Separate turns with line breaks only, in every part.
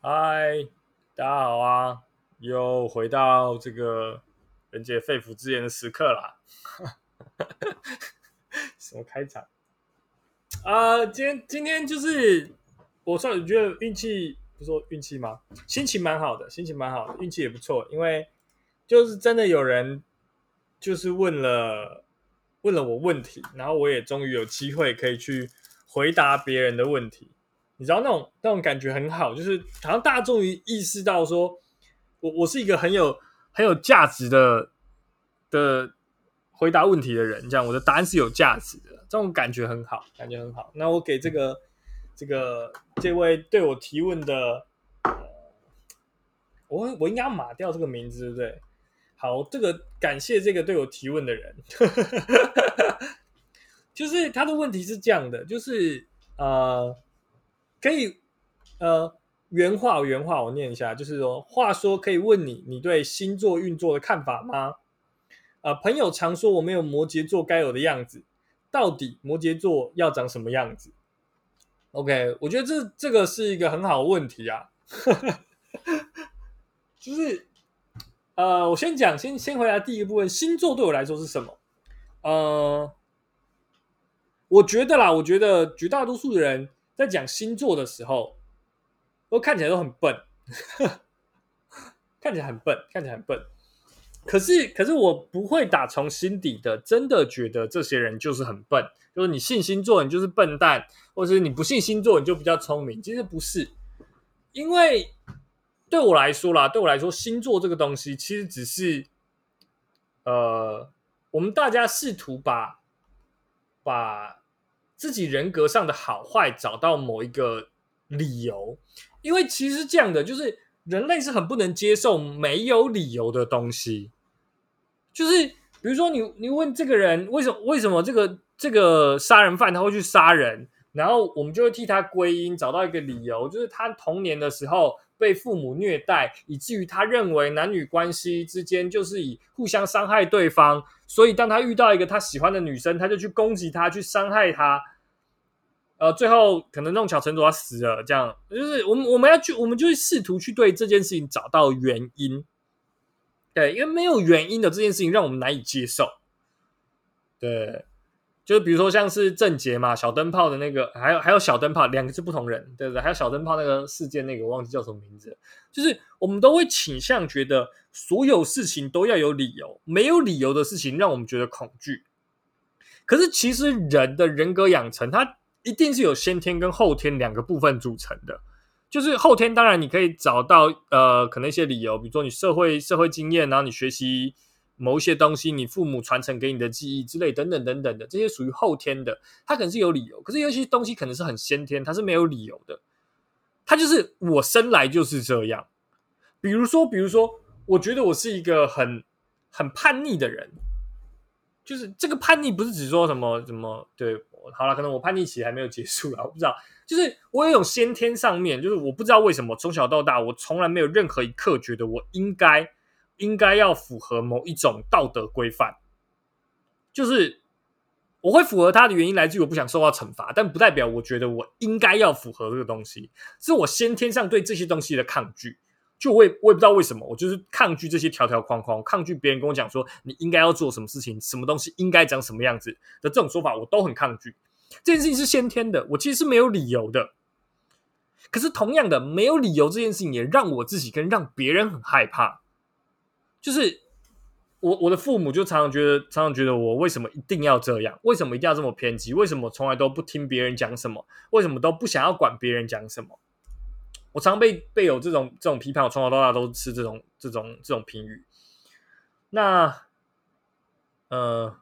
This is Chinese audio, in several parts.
嗨，大家好啊！又回到这个人杰肺腑之言的时刻啦。什么开场啊？今天今天就是我算觉得运气，不说运气吗？心情蛮好的，心情蛮好的，运气也不错，因为就是真的有人就是问了问了我问题，然后我也终于有机会可以去回答别人的问题。你知道那种那种感觉很好，就是好像大家终于意识到，说我我是一个很有很有价值的的回答问题的人，这样我的答案是有价值的，这种感觉很好，感觉很好。那我给这个这个这位对我提问的，我我应该要码掉这个名字，对不对？好，这个感谢这个对我提问的人，就是他的问题是这样的，就是呃。可以，呃，原话原话我念一下，就是说，话说可以问你，你对星座运作的看法吗？啊，朋友常说我没有摩羯座该有的样子，到底摩羯座要长什么样子？OK，我觉得这这个是一个很好的问题啊，就是，呃，我先讲，先先回答第一部分，星座对我来说是什么？呃，我觉得啦，我觉得绝大多数的人。在讲星座的时候，都看起来都很笨，看起来很笨，看起来很笨。可是，可是我不会打从心底的真的觉得这些人就是很笨，就是你信星座你就是笨蛋，或者是你不信星座你就比较聪明。其实不是，因为对我来说啦，对我来说，星座这个东西其实只是，呃，我们大家试图把把。自己人格上的好坏，找到某一个理由，因为其实这样的就是人类是很不能接受没有理由的东西。就是比如说，你你问这个人为什么为什么这个这个杀人犯他会去杀人，然后我们就会替他归因，找到一个理由，就是他童年的时候被父母虐待，以至于他认为男女关系之间就是以互相伤害对方。所以，当他遇到一个他喜欢的女生，他就去攻击她，去伤害她。呃，最后可能弄巧成拙，他死了。这样就是我们我们要去，我们就试图去对这件事情找到原因。对，因为没有原因的这件事情让我们难以接受。对，就是比如说像是郑杰嘛，小灯泡的那个，还有还有小灯泡，两个是不同人，对不对？还有小灯泡那个事件，那个我忘记叫什么名字。就是我们都会倾向觉得。所有事情都要有理由，没有理由的事情让我们觉得恐惧。可是其实人的人格养成，它一定是有先天跟后天两个部分组成的。就是后天，当然你可以找到呃，可能一些理由，比如说你社会社会经验，然后你学习某一些东西，你父母传承给你的记忆之类等等等等的，这些属于后天的，它可能是有理由。可是有些东西可能是很先天，它是没有理由的。它就是我生来就是这样。比如说，比如说。我觉得我是一个很很叛逆的人，就是这个叛逆不是只说什么什么对，好了，可能我叛逆期还没有结束了，我不知道。就是我有一种先天上面，就是我不知道为什么从小到大，我从来没有任何一刻觉得我应该应该要符合某一种道德规范，就是我会符合他的原因来自于我不想受到惩罚，但不代表我觉得我应该要符合这个东西，是我先天上对这些东西的抗拒。就我也我也不知道为什么，我就是抗拒这些条条框框，抗拒别人跟我讲说你应该要做什么事情，什么东西应该长什么样子的这种说法，我都很抗拒。这件事情是先天的，我其实是没有理由的。可是同样的，没有理由这件事情也让我自己跟让别人很害怕。就是我我的父母就常常觉得，常常觉得我为什么一定要这样？为什么一定要这么偏激？为什么从来都不听别人讲什么？为什么都不想要管别人讲什么？我常被被有这种这种批判，我从小到大都是这种这种这种评语。那呃，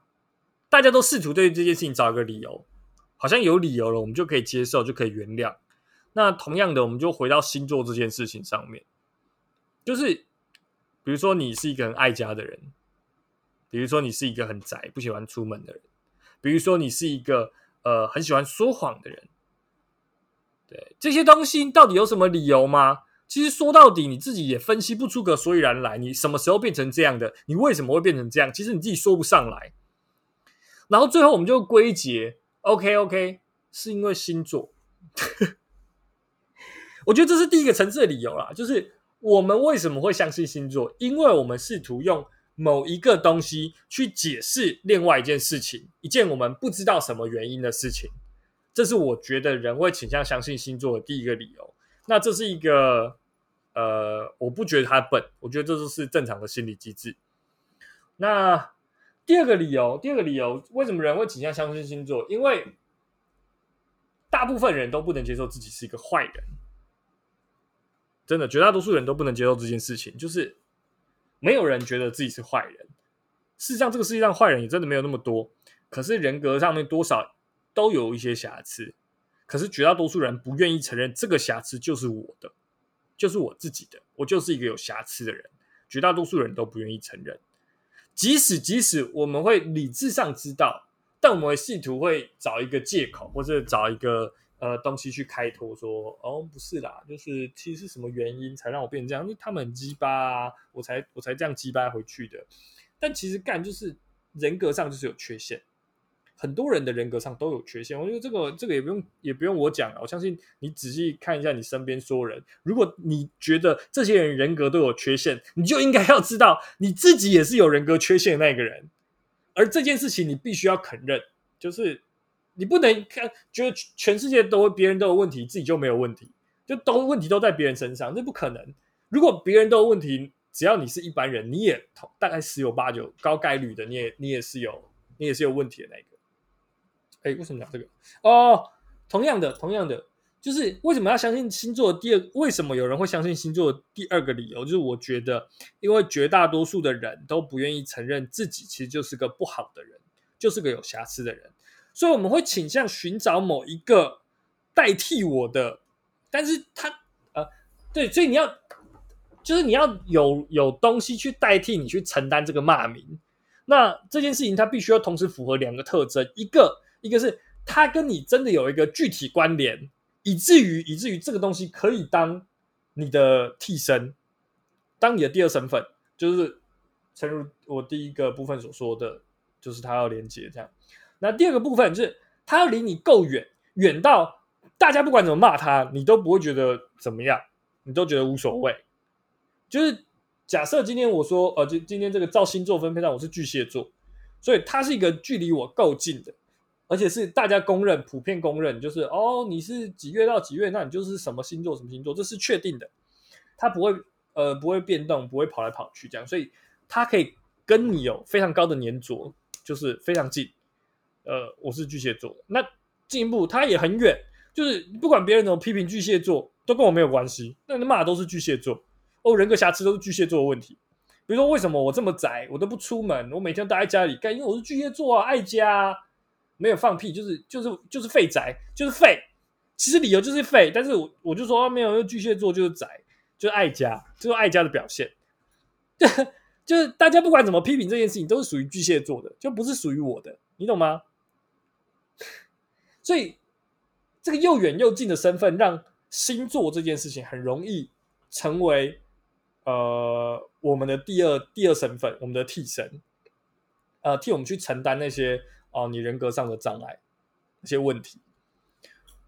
大家都试图对这件事情找一个理由，好像有理由了，我们就可以接受，就可以原谅。那同样的，我们就回到星座这件事情上面，就是比如说你是一个很爱家的人，比如说你是一个很宅不喜欢出门的人，比如说你是一个呃很喜欢说谎的人。对这些东西到底有什么理由吗？其实说到底，你自己也分析不出个所以然来。你什么时候变成这样的？你为什么会变成这样？其实你自己说不上来。然后最后我们就归结，OK OK，是因为星座。我觉得这是第一个层次的理由啦，就是我们为什么会相信星座？因为我们试图用某一个东西去解释另外一件事情，一件我们不知道什么原因的事情。这是我觉得人会倾向相信星座的第一个理由。那这是一个呃，我不觉得他笨，我觉得这就是正常的心理机制。那第二个理由，第二个理由，为什么人会倾向相信星座？因为大部分人都不能接受自己是一个坏人。真的，绝大多数人都不能接受这件事情，就是没有人觉得自己是坏人。事实上，这个世界上坏人也真的没有那么多，可是人格上面多少都有一些瑕疵。可是绝大多数人不愿意承认这个瑕疵就是我的，就是我自己的，我就是一个有瑕疵的人。绝大多数人都不愿意承认，即使即使我们会理智上知道，但我们会试图会找一个借口，或者找一个。呃，东西去开脱说，哦，不是啦，就是其实是什么原因才让我变成这样？因为他们很鸡巴啊，我才我才这样鸡巴回去的。但其实干就是人格上就是有缺陷，很多人的人格上都有缺陷。我觉得这个这个也不用也不用我讲了，我相信你仔细看一下你身边所有人，如果你觉得这些人人格都有缺陷，你就应该要知道你自己也是有人格缺陷的那个人，而这件事情你必须要肯认，就是。你不能看，觉得全世界都别人都有问题，自己就没有问题，就都问题都在别人身上，这不可能。如果别人都有问题，只要你是一般人，你也大概十有八九高概率的，你也你也是有你也是有问题的那个。哎，为什么讲这个？哦，同样的，同样的，就是为什么要相信星座？第二，为什么有人会相信星座？第二个理由就是，我觉得，因为绝大多数的人都不愿意承认自己其实就是个不好的人，就是个有瑕疵的人。所以我们会倾向寻找某一个代替我的，但是他呃，对，所以你要就是你要有有东西去代替你去承担这个骂名。那这件事情它必须要同时符合两个特征，一个一个是它跟你真的有一个具体关联，以至于以至于这个东西可以当你的替身，当你的第二身份，就是诚如我第一个部分所说的，就是它要连接这样。那第二个部分就是，他要离你够远，远到大家不管怎么骂他，你都不会觉得怎么样，你都觉得无所谓。就是假设今天我说，呃，今今天这个照星座分配上我是巨蟹座，所以他是一个距离我够近的，而且是大家公认、普遍公认，就是哦，你是几月到几月，那你就是什么星座什么星座，这是确定的，他不会呃不会变动，不会跑来跑去这样，所以他可以跟你有非常高的粘着，就是非常近。呃，我是巨蟹座，那进一步他也很远，就是不管别人怎么批评巨蟹座，都跟我没有关系。那你骂都是巨蟹座，哦，人格瑕疵都是巨蟹座的问题。比如说，为什么我这么宅，我都不出门，我每天待在家里干？因为我是巨蟹座啊，爱家，没有放屁，就是就是就是废宅，就是废。其实理由就是废，但是我我就说没有，因为巨蟹座就是宅，就是爱家，就是爱家的表现。就是大家不管怎么批评这件事情，都是属于巨蟹座的，就不是属于我的，你懂吗？所以，这个又远又近的身份，让星座这件事情很容易成为呃我们的第二第二身份，我们的替身，呃，替我们去承担那些哦你人格上的障碍一些问题。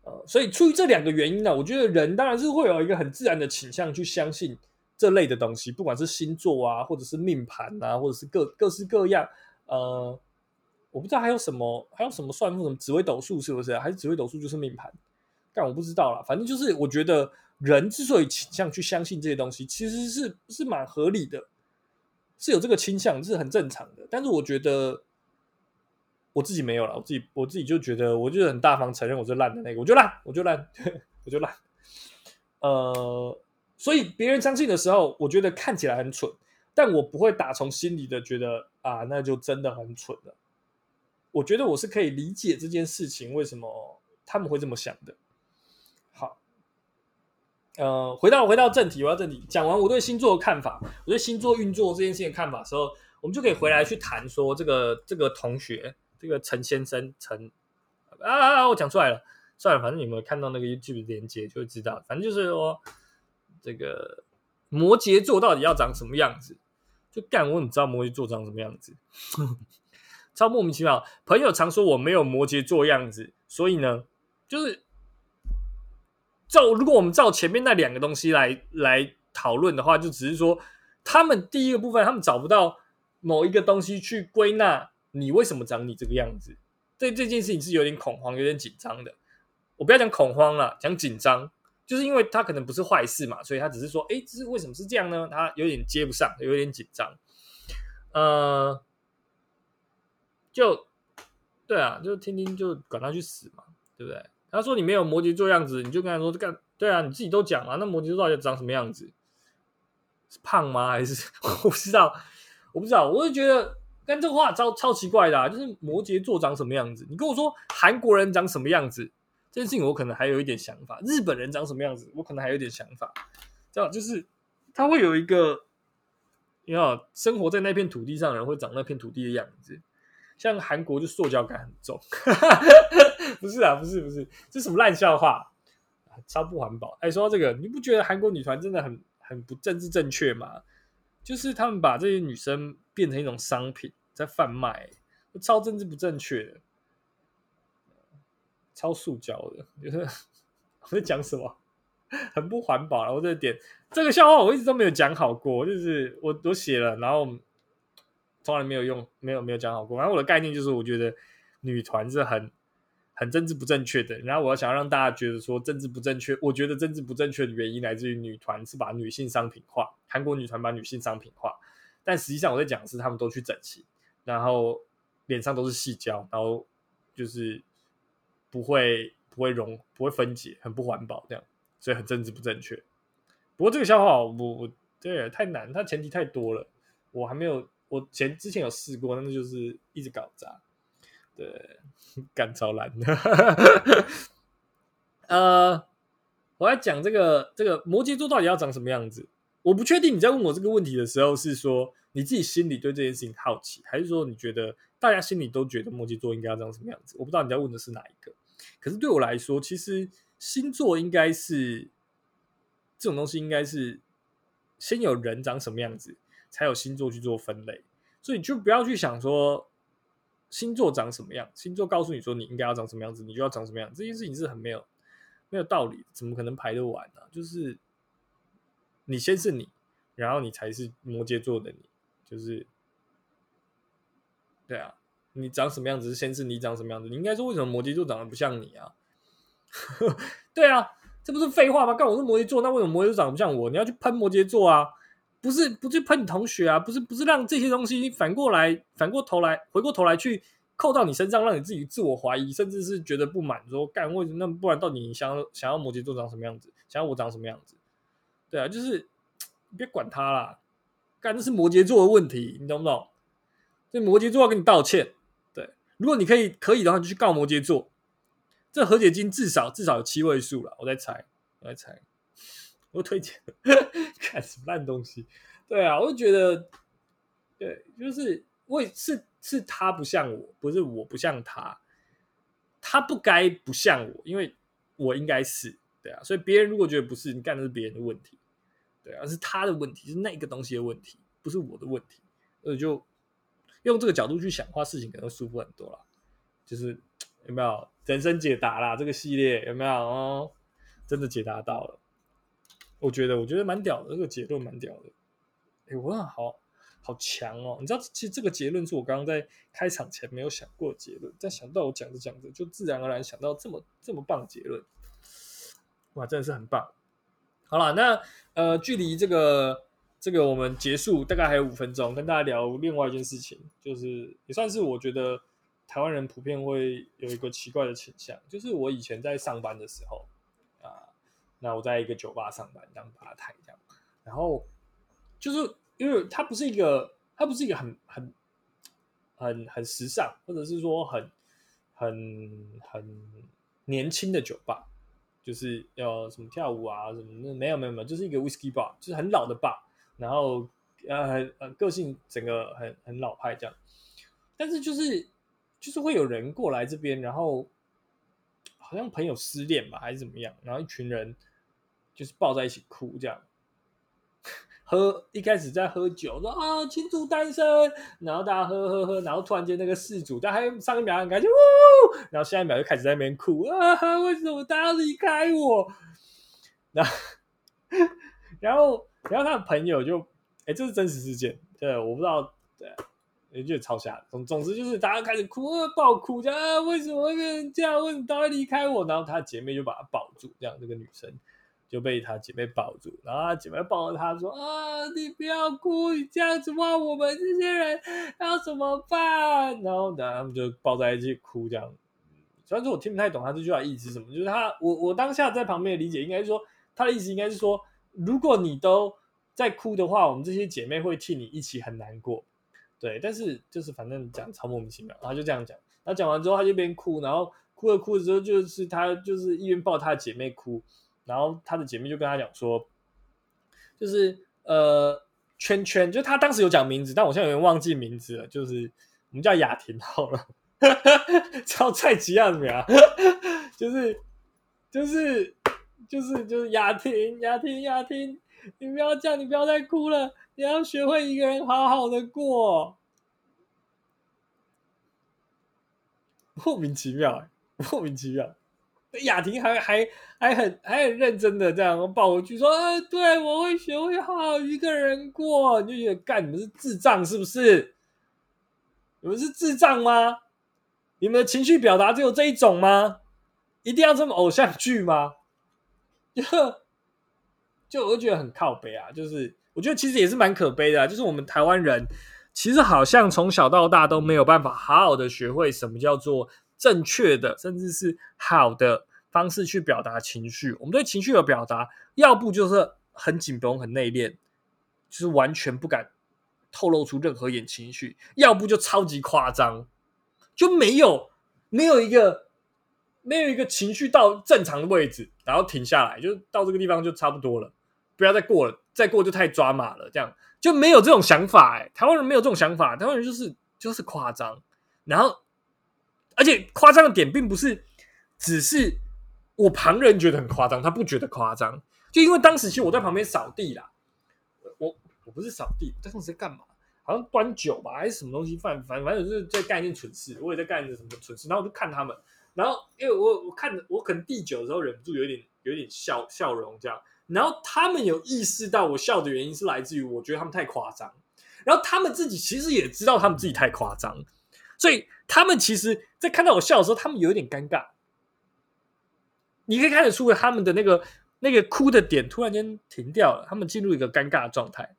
呃，所以出于这两个原因呢，我觉得人当然是会有一个很自然的倾向去相信这类的东西，不管是星座啊，或者是命盘啊，或者是各各式各样呃。我不知道还有什么，还有什么算术，什么紫微斗数是不是？还是紫微斗数就是命盘？但我不知道啦。反正就是，我觉得人之所以倾向去相信这些东西，其实是是蛮合理的，是有这个倾向，是很正常的。但是我觉得我自己没有了，我自己我自己就觉得，我就很大方承认我是烂的那个，我就烂，我就烂，我就烂。呃，所以别人相信的时候，我觉得看起来很蠢，但我不会打从心里的觉得啊，那就真的很蠢了。我觉得我是可以理解这件事情为什么他们会这么想的。好，呃，回到回到正题，回到正题，讲完我对星座的看法，我对星座运作这件事情的看法的时候，我们就可以回来去谈说这个这个同学，这个陈先生陈啊啊，我讲出来了，算了，反正你们看到那个 YouTube 连接就会知道，反正就是说这个摩羯座到底要长什么样子，就干我，你知道摩羯座长什么样子？超莫名其妙。朋友常说我没有摩羯座样子，所以呢，就是照如果我们照前面那两个东西来来讨论的话，就只是说他们第一个部分，他们找不到某一个东西去归纳你为什么长你这个样子，对这件事情是有点恐慌、有点紧张的。我不要讲恐慌了，讲紧张，就是因为他可能不是坏事嘛，所以他只是说，哎，这是为什么是这样呢？他有点接不上，有点紧张。呃，就对啊，就听听就管他去死嘛，对不对？他说你没有摩羯座样子，你就跟他说干对啊，你自己都讲了，那摩羯座到底长什么样子？是胖吗？还是 我不知道？我不知道，我就觉得但这话超超奇怪的，就是摩羯座长什么样子？你跟我说韩国人长什么样子，这件事情我可能还有一点想法；日本人长什么样子，我可能还有点想法。这样就是他会有一个，你好生活在那片土地上的人会长那片土地的样子。像韩国就塑胶感很重，不是啊，不是不是，这什么烂笑话，超不环保。哎，说到这个，你不觉得韩国女团真的很很不政治正确吗？就是他们把这些女生变成一种商品在贩卖，超政治不正确的，超塑胶的，就 是我在讲什么，很不环保。然后这个点，这个笑话我一直都没有讲好过，就是我我写了，然后。从来没有用，没有没有讲好过。然后我的概念就是，我觉得女团是很很政治不正确的。然后我要想要让大家觉得说政治不正确，我觉得政治不正确的原因来自于女团是把女性商品化，韩国女团把女性商品化。但实际上我在讲的是，他们都去整形，然后脸上都是细胶，然后就是不会不会溶，不会分解，很不环保这样，所以很政治不正确。不过这个笑话我我对太难，它前提太多了，我还没有。我前之前有试过，但是就是一直搞砸，对，干超难的。呃，我要讲这个这个摩羯座到底要长什么样子？我不确定你在问我这个问题的时候，是说你自己心里对这件事情好奇，还是说你觉得大家心里都觉得摩羯座应该要长什么样子？我不知道你在问的是哪一个。可是对我来说，其实星座应该是这种东西，应该是先有人长什么样子。才有星座去做分类，所以就不要去想说星座长什么样，星座告诉你说你应该要长什么样子，你就要长什么样。这件事情是很没有没有道理，怎么可能排得完呢？就是你先是你，然后你才是摩羯座的你，就是对啊，你长什么样子是先是你长什么样子，你应该说为什么摩羯座长得不像你啊？对啊，这不是废话吗？干我是摩羯座，那为什么摩羯座长得不像我？你要去喷摩羯座啊？不是不去喷你同学啊，不是不是让这些东西反过来反过头来回过头来去扣到你身上，让你自己自我怀疑，甚至是觉得不满，说干为什么那不然到底你想要想要摩羯座长什么样子，想要我长什么样子？对啊，就是别管他啦，干这是摩羯座的问题，你懂不懂？这摩羯座要跟你道歉。对，如果你可以可以的话，就去告摩羯座。这和解金至少至少有七位数了，我在猜，我在猜。我推荐 看什么烂东西？对啊，我就觉得，对，就是我是是他不像我，不是我不像他，他不该不像我，因为我应该是对啊。所以别人如果觉得不是，你干的是别人的问题，对啊，是他的问题，是那个东西的问题，不是我的问题。所以就用这个角度去想的，话事情可能会舒服很多了。就是 有没有人生解答啦？这个系列有没有哦？真的解答到了。我觉得，我觉得蛮屌的，这个结论蛮屌的。哎，我好好强哦！你知道，其实这个结论是我刚刚在开场前没有想过结论，但想到我讲着讲着，就自然而然想到这么这么棒的结论。哇，真的是很棒！好了，那呃，距离这个这个我们结束大概还有五分钟，跟大家聊另外一件事情，就是也算是我觉得台湾人普遍会有一个奇怪的倾向，就是我以前在上班的时候啊。那我在一个酒吧上班当吧台这样，然后就是因为它不是一个，它不是一个很很很很时尚，或者是说很很很年轻的酒吧，就是要什么跳舞啊什么的，没有没有没有，就是一个 whisky bar，就是很老的 bar，然后呃很呃个性整个很很老派这样，但是就是就是会有人过来这边，然后好像朋友失恋吧还是怎么样，然后一群人。就是抱在一起哭这样，喝一开始在喝酒，说啊庆祝单身，然后大家喝喝喝，然后突然间那个事主，但还上一秒很开心，呜，然后下一秒就开始在那边哭啊，为什么大家离开我？然后然后然后他的朋友就，哎，这是真实事件，对，我不知道，对，也觉得超吓。总总之就是大家开始哭，爆哭，讲啊，为什么会变成这样？为什么他会离开我？然后他姐妹就把他抱住，这样这个女生就被他姐妹抱住，然后他姐妹抱着他说啊，你不要哭，你这样子话，我们这些人要怎么办？然后呢，他们就抱在一起哭，这样。虽然说我听不太懂他这句话意思是什么，就是他我我当下在旁边的理解应该是说，他的意思应该是说，如果你都在哭的话，我们这些姐妹会替你一起很难过，对。但是就是反正讲超莫名其妙，然后就这样讲。他讲完之后，他就边哭，然后哭着哭着之后，就是他就是一边抱他的姐妹哭，然后他的姐妹就跟他讲说，就是呃圈圈，就他当时有讲名字，但我现在有点忘记名字了，就是我们叫雅婷好了。超菜奇亚的名，就是就是就是就是雅婷雅婷雅婷，你不要这样，你不要再哭了，你要学会一个人好好的过。莫名其妙，莫名其妙。雅婷还还还很还很认真的这样抱回去说：“啊，对我会学会好好一个人过。”你就觉得干你们是智障是不是？你们是智障吗？你们的情绪表达只有这一种吗？一定要这么偶像剧吗？就就我就觉得很靠背啊！就是我觉得其实也是蛮可悲的，就是我们台湾人其实好像从小到大都没有办法好好的学会什么叫做正确的，甚至是好的方式去表达情绪。我们对情绪的表达，要不就是很紧绷、很内敛，就是完全不敢透露出任何一点情绪；要不就超级夸张。就没有没有一个没有一个情绪到正常的位置，然后停下来，就到这个地方就差不多了，不要再过了，再过就太抓马了，这样就没有这种想法。哎，台湾人没有这种想法，台湾人就是就是夸张，然后而且夸张的点并不是只是我旁人觉得很夸张，他不觉得夸张，就因为当时其实我在旁边扫地啦，我我不是扫地，当时在干嘛？好像端酒吧，还是什么东西？反反反正就是在干一件蠢事，我也在干一个什么蠢事。然后我就看他们，然后因为我我看我可能第九的时候忍不住有点有点笑笑容这样。然后他们有意识到我笑的原因是来自于我觉得他们太夸张。然后他们自己其实也知道他们自己太夸张，所以他们其实，在看到我笑的时候，他们有点尴尬。你可以看得出他们的那个那个哭的点突然间停掉了，他们进入一个尴尬的状态，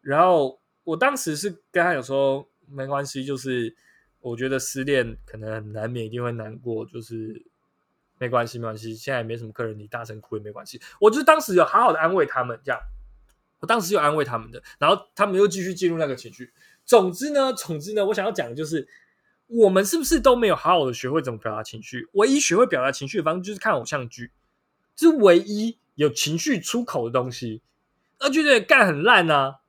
然后。我当时是跟他有说没关系，就是我觉得失恋可能难免一定会难过，就是没关系没关系，现在也没什么客人，你大声哭也没关系。我就当时有好好的安慰他们，这样，我当时有安慰他们的，然后他们又继续进入那个情绪。总之呢，总之呢，我想要讲的就是，我们是不是都没有好好的学会怎么表达情绪？唯一学会表达情绪的方式就是看偶像剧，这是唯一有情绪出口的东西，而觉得干很烂啊。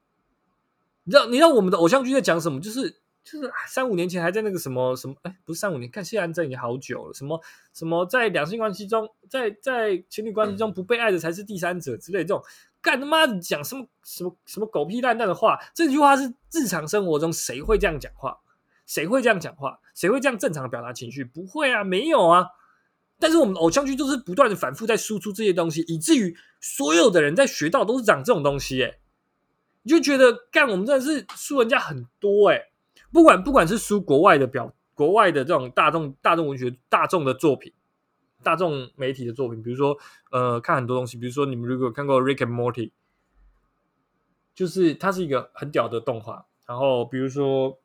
你知道，你知道我们的偶像剧在讲什么？就是就是三五年前还在那个什么什么，哎，不是三五年，看谢安真已经好久了。什么什么在两性关系中，在在情侣关系中不被爱的才是第三者之类这种，干他妈的讲什么什么什么狗屁烂蛋的话？这句话是日常生活中谁会这样讲话？谁会这样讲话？谁会这样正常的表达情绪？不会啊，没有啊。但是我们偶像剧就是不断的反复在输出这些东西，以至于所有的人在学到都是讲这种东西，哎。你就觉得干我们真的是输人家很多哎，不管不管是输国外的表国外的这种大众大众文学大众的作品，大众媒体的作品，比如说呃看很多东西，比如说你们如果看过《Rick and Morty》，就是它是一个很屌的动画。然后比如说《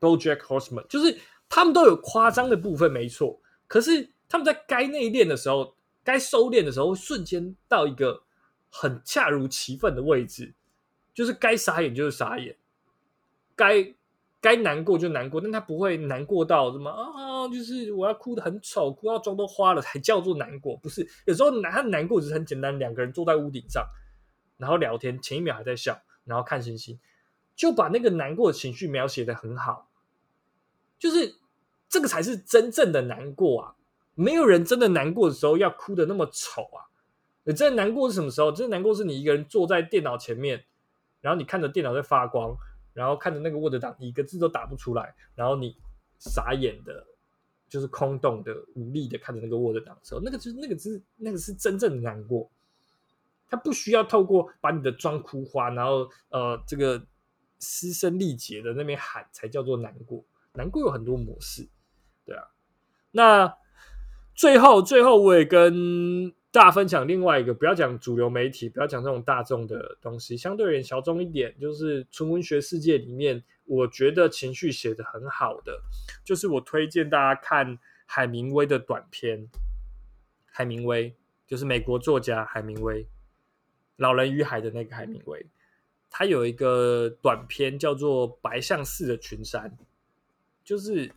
BoJack Horseman》，就是他们都有夸张的部分，没错。可是他们在该内敛的时候，该收敛的时候，瞬间到一个很恰如其分的位置。就是该傻眼就是傻眼，该该难过就难过，但他不会难过到什么啊，就是我要哭的很丑，哭到妆都花了才叫做难过，不是？有时候难他难过只是很简单，两个人坐在屋顶上，然后聊天，前一秒还在笑，然后看星星，就把那个难过的情绪描写的很好，就是这个才是真正的难过啊！没有人真的难过的时候要哭的那么丑啊！你真的难过是什么时候？真的难过是你一个人坐在电脑前面。然后你看着电脑在发光，然后看着那个 Word 档一个字都打不出来，然后你傻眼的就是空洞的、无力的看着那个 Word 档的时候，那个就是那个是那个是真正的难过。他不需要透过把你的妆哭花，然后呃这个嘶声力竭的那边喊才叫做难过。难过有很多模式，对啊。那最后最后我也跟大家分享另外一个，不要讲主流媒体，不要讲这种大众的东西，相对而言小众一点，就是纯文学世界里面，我觉得情绪写的很好的，就是我推荐大家看海明威的短篇。海明威就是美国作家海明威。老人与海的那个海明威，他有一个短片叫做《白象似的群山》，就是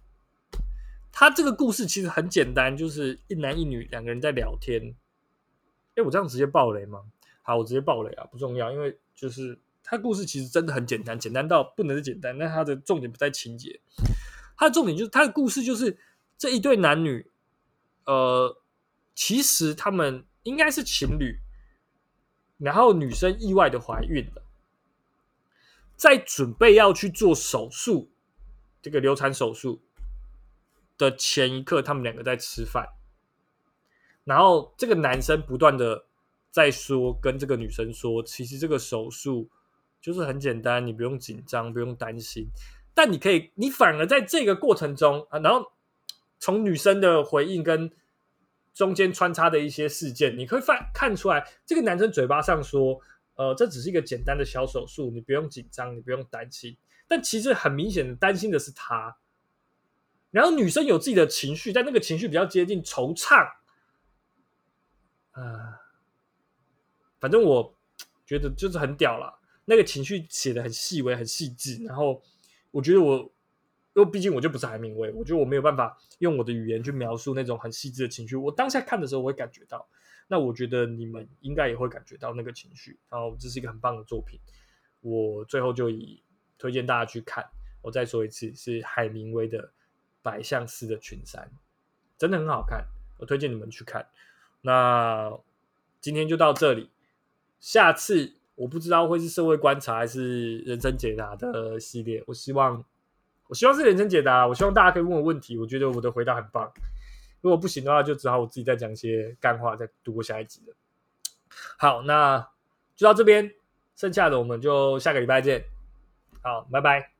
他这个故事其实很简单，就是一男一女两个人在聊天。哎，我这样直接爆雷吗？好，我直接爆雷啊，不重要，因为就是他故事其实真的很简单，简单到不能是简单。但他的重点不在情节，他的重点就是他的故事就是这一对男女，呃，其实他们应该是情侣。然后女生意外的怀孕了，在准备要去做手术，这个流产手术的前一刻，他们两个在吃饭。然后这个男生不断的在说，跟这个女生说，其实这个手术就是很简单，你不用紧张，不用担心。但你可以，你反而在这个过程中啊，然后从女生的回应跟。中间穿插的一些事件，你可以看看出来，这个男生嘴巴上说，呃，这只是一个简单的小手术，你不用紧张，你不用担心。但其实很明显的，担心的是他。然后女生有自己的情绪，但那个情绪比较接近惆怅。啊，反正我觉得就是很屌了，那个情绪写的很细微、很细致。然后我觉得我。因为毕竟我就不是海明威，我觉得我没有办法用我的语言去描述那种很细致的情绪。我当下看的时候，我会感觉到。那我觉得你们应该也会感觉到那个情绪。然后这是一个很棒的作品，我最后就以推荐大家去看。我再说一次，是海明威的《百相思的群山》，真的很好看，我推荐你们去看。那今天就到这里，下次我不知道会是社会观察还是人生解答的系列，我希望。我希望是人生解答，我希望大家可以问我问题，我觉得我的回答很棒。如果不行的话，就只好我自己再讲一些干话，再度过下一集了。好，那就到这边，剩下的我们就下个礼拜见。好，拜拜。